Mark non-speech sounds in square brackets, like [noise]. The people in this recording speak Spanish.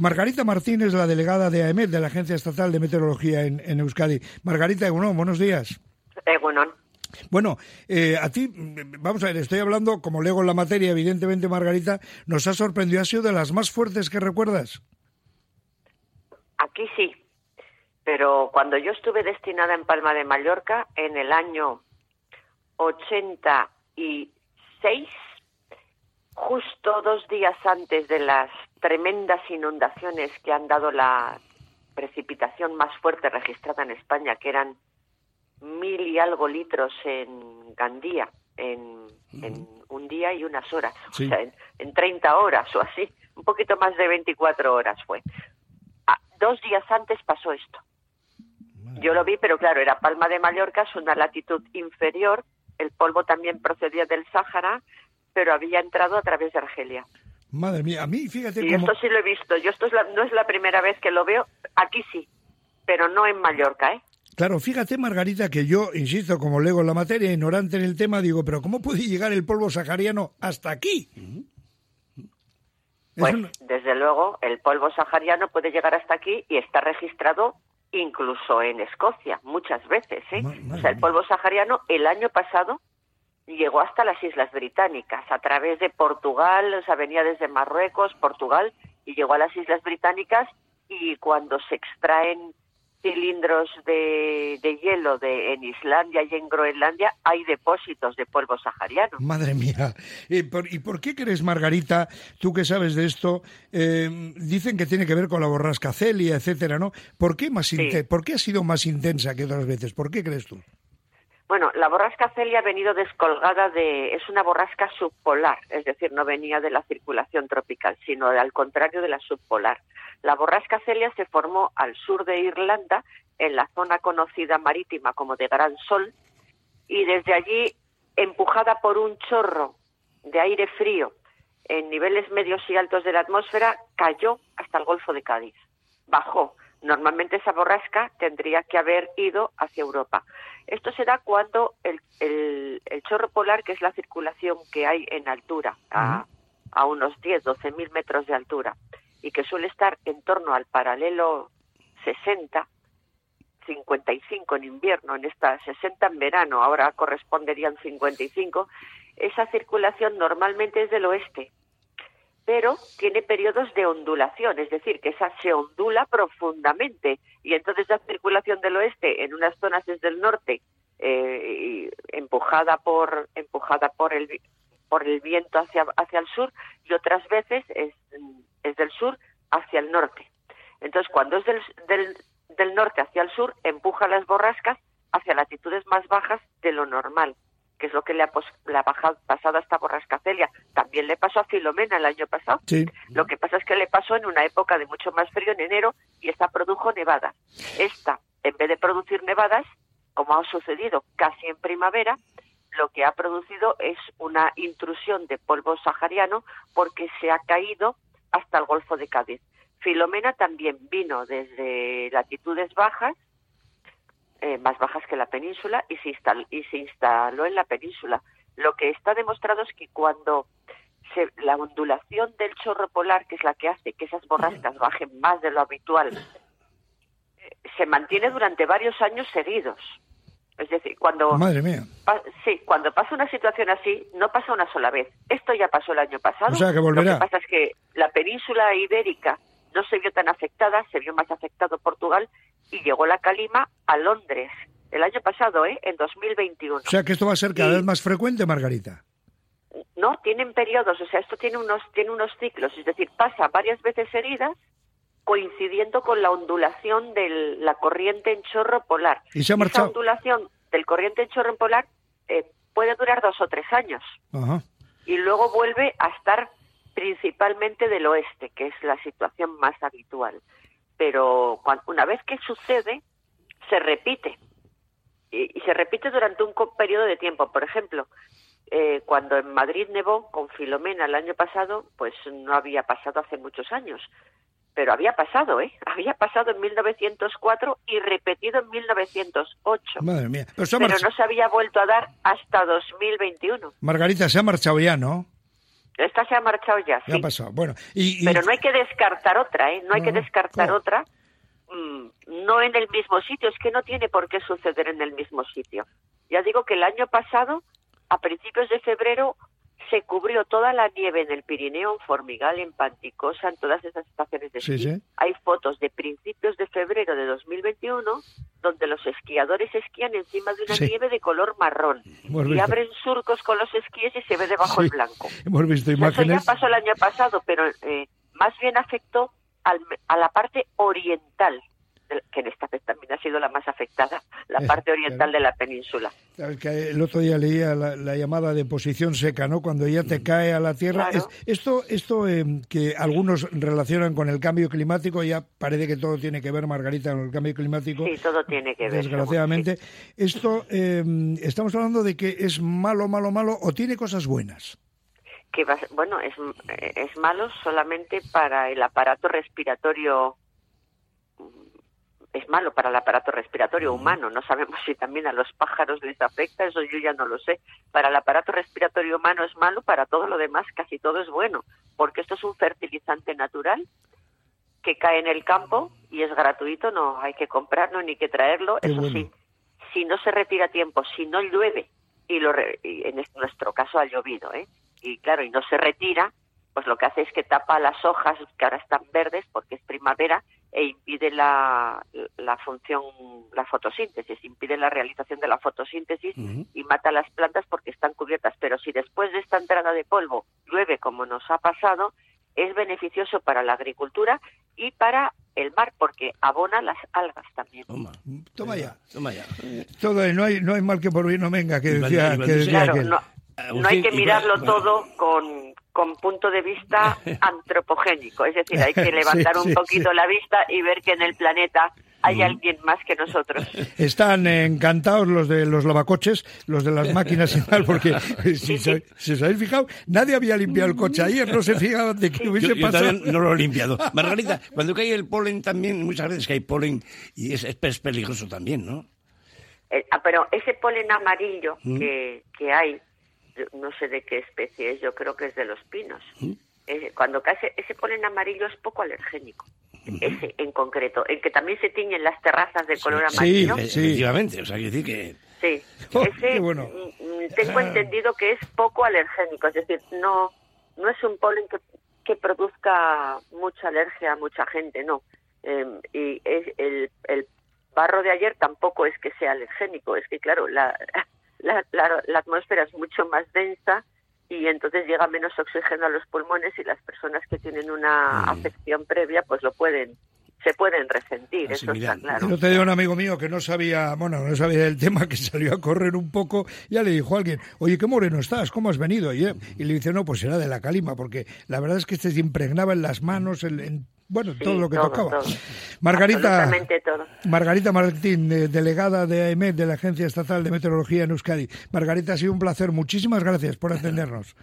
Margarita Martínez, la delegada de AEMET, de la Agencia Estatal de Meteorología en, Euskadi. Margarita Egunon, buenos días. Egunon. Bueno, eh, a ti, vamos a ver, estoy hablando, como lego en la materia, evidentemente, Margarita, nos ha sorprendido, ha sido de las más fuertes que recuerdas. Aquí sí, pero cuando yo estuve destinada en Palma de Mallorca, en el año 86, justo dos días antes de las tremendas inundaciones que han dado la precipitación más fuerte registrada en España, que eran mil y algo litros en Gandía, en, un día y unas horas, o sea, en, en 30 horas o así, un poquito más de 24 horas fue. Ah, dos días antes pasó esto. Yo lo vi, pero claro, era Palma de Mallorca, es una latitud inferior, el polvo también procedía del Sáhara, pero había entrado a través de Argelia. Madre mía, a mí, fíjate. Y esto sí lo he visto. Yo esto no es la primera vez que lo veo. Aquí sí, pero no en Mallorca, ¿eh? Claro, fíjate, Margarita, que yo, insisto, como lego en la materia, ignorante en el tema, digo, pero ¿cómo puede llegar el polvo sahariano hasta aquí? Pues, desde luego, el polvo sahariano puede llegar hasta aquí y está registrado incluso en Escocia, muchas veces. ¿eh? o sea, el polvo sahariano el año pasado llegó hasta las Islas Británicas a través de Portugal, o sea, venía desde Marruecos, Portugal, y llegó a las Islas Británicas y cuando se extraen cilindros de, hielo de, en Islandia y en Groenlandia hay depósitos de polvo sahariano. Madre mía. ¿Y por, qué crees, Margarita, tú que sabes de esto, eh, dicen que tiene que ver con la borrasca Celia, etcétera, ¿no? ¿Por qué, más ¿Por qué ha sido más intensa que otras veces? ¿Por qué crees tú? Bueno, la borrasca Celia ha venido descolgada de, es una borrasca subpolar, es decir, no venía de la circulación tropical, sino al contrario de la subpolar. La borrasca Celia se formó al sur de Irlanda, en la zona conocida marítima como de Gran Sol, y desde allí, empujada por un chorro de aire frío en niveles medios y altos de la atmósfera, cayó hasta el Golfo de Cádiz. Bajó Normalmente esa borrasca tendría que haber ido hacia Europa. Esto se da cuando el, el, chorro polar, que es la circulación que hay en altura, a, a unos 10, 12 mil metros de altura, y que suele estar en torno al paralelo 60, 55 en invierno, en esta 60 en verano, ahora corresponderían 55, esa circulación normalmente es del oeste, pero tiene periodos de ondulación, es decir, que esa se ondula profundamente y entonces la circulación del oeste en unas zonas desde el norte eh, empujada por empujada por el por el viento hacia hacia el sur y otras veces es, del sur hacia el norte. Entonces, cuando es del, del, del norte hacia el sur, empuja las borrascas hacia latitudes más bajas de lo normal que es lo que le ha, pasado a esta borrascacelia. También le pasó a Filomena el año pasado. Lo que pasa es que le pasó en una época de mucho más frío en enero y esta produjo nevadas. Esta, en vez de producir nevadas, como ha sucedido casi en primavera, lo que ha producido es una intrusión de polvo sahariano porque se ha caído hasta el Golfo de Cádiz. Filomena también vino desde latitudes bajas eh, más bajas que la península y se, instaló, y se instaló en la península. Lo que está demostrado es que cuando se, la ondulación del chorro polar, que es la que hace que esas borrascas [laughs] bajen más de lo habitual, eh, se mantiene durante varios años seguidos. Es decir, cuando Madre mía. sí, cuando pasa una situación así, no pasa una sola vez. Esto ya pasó el año pasado. O sea, que volverá. Lo que pasa es que la península ibérica no se vio tan afectada, se vio más afectado Portugal y llegó la calima a Londres el año pasado, ¿eh? en 2021. O sea que esto va a ser cada vez más frecuente, Margarita. No, tienen periodos, o sea, esto tiene unos, tiene unos ciclos, es decir, pasa varias veces seguidas coincidiendo con la ondulación de la corriente en chorro polar. ¿Y se ha Esa ondulación del corriente en chorro polar eh, puede durar dos o tres años. Y luego vuelve a estar principalmente del oeste, que es la situación más habitual pero una vez que sucede, se repite. Y, se repite durante un periodo de tiempo. Por ejemplo, eh, cuando en Madrid nevó con Filomena el año pasado, pues no había pasado hace muchos años. Pero había pasado, ¿eh? [laughs] Había pasado en 1904 y repetido en 1908. Madre mía. Pero, no se había vuelto a dar hasta 2021. Margarita, se ha marchado ya, ¿no? Esta se ha marchado ya. Ya ha pasado. Bueno, y, pero no hay que descartar otra, ¿eh? No hay que descartar otra. Mm, no en el mismo sitio, es que no tiene por qué suceder en el mismo sitio. Ya digo que el año pasado, a principios de febrero, se cubrió toda la nieve en el Pirineo, en Formigal, en Panticosa, en todas esas estaciones de esquí. Hay fotos de principios de febrero de 2021 donde los esquiadores esquían encima de una nieve de color marrón y abren surcos con los esquíes y se ve debajo el blanco. Hemos visto imágenes. Eso ya pasó el año pasado, pero eh, más bien afectó a la parte oriental que en esta vez también ha sido la más afectada, la eh, parte oriental de la península. el otro día leía la, llamada de posición seca, ¿no? Cuando ya te mm. cae a la tierra. esto esto eh, que algunos relacionan con el cambio climático, ya parece que todo tiene que ver, Margarita, con el cambio climático. Sí, todo tiene que ver. Desgraciadamente. Esto, eh, estamos hablando de que es malo, malo, malo, o tiene cosas buenas que bueno es, es malo solamente para el aparato respiratorio es malo para el aparato respiratorio humano. No sabemos si también a los pájaros les afecta, eso yo ya no lo sé. Para el aparato respiratorio humano es malo, para todo lo demás casi todo es bueno, porque esto es un fertilizante natural que cae en el campo y es gratuito, no hay que comprarlo ni que traerlo. eso sí, si no se retira a tiempo, si no llueve, y, lo en nuestro caso ha llovido, ¿eh? y claro, y no se retira, pues lo que hace es que tapa las hojas que ahora están verdes porque es primavera e impide la, la función, la fotosíntesis, impide la realización de la fotosíntesis y mata las plantas porque están cubiertas. Pero si después de esta entrada de polvo llueve como nos ha pasado, es beneficioso para la agricultura y para el mar porque abona las algas también. Toma, ya, toma ya. Todo, no hay no hay mal que por bien no venga, que decía, que no, no hay que mirarlo todo con con punto de vista [laughs] antropogénico, es decir, hay que levantar un poquito la vista y ver que en el planeta hay alguien más que nosotros. Están encantados los de los lavacoches, los de las [laughs] máquinas y tal, porque si, se, os habéis fijado, nadie había limpiado el coche ayer, no se fijaba de qué hubiese pasado. no lo he limpiado. [laughs] Margarita, cuando cae el polen también, muchas veces que hay polen y es, es peligroso también, ¿no? Eh, ah, pero ese polen amarillo ¿Mm? que, que hay, no sé de qué especie es, yo creo que es de los pinos. ¿Mm? cuando cae ese, polen amarillo es poco alergénico. Ese en concreto, el que también se tiñen las terrazas de color amarillo. Sí, efectivamente, o sea, decir que... Sí, oh, ese mm, mm, tengo ah. entendido que es poco alergénico, es decir, no, no es un polen que, que produzca mucha alergia a mucha gente, no. Em, y es el, el barro de ayer tampoco es que sea alergénico, es que claro, la, la, la, atmósfera es mucho más densa y entonces llega menos oxígeno a los pulmones y las personas que tienen una afección previa pues lo pueden se pueden resentir, eso está claro. Yo te digo un amigo mío que no sabía, bueno, no sabía del tema, que salió a correr un poco, ya le dijo a alguien, oye, qué moreno estás, ¿cómo has venido? Y, y le dice, no, pues era de la calima, porque la verdad es que este se impregnaba en las manos, en, bueno, todo lo que tocaba. Margarita, Margarita Martín, delegada de AEMET, de la Agencia Estatal de Meteorología en Euskadi. Margarita, ha sido un placer. Muchísimas gracias por atendernos.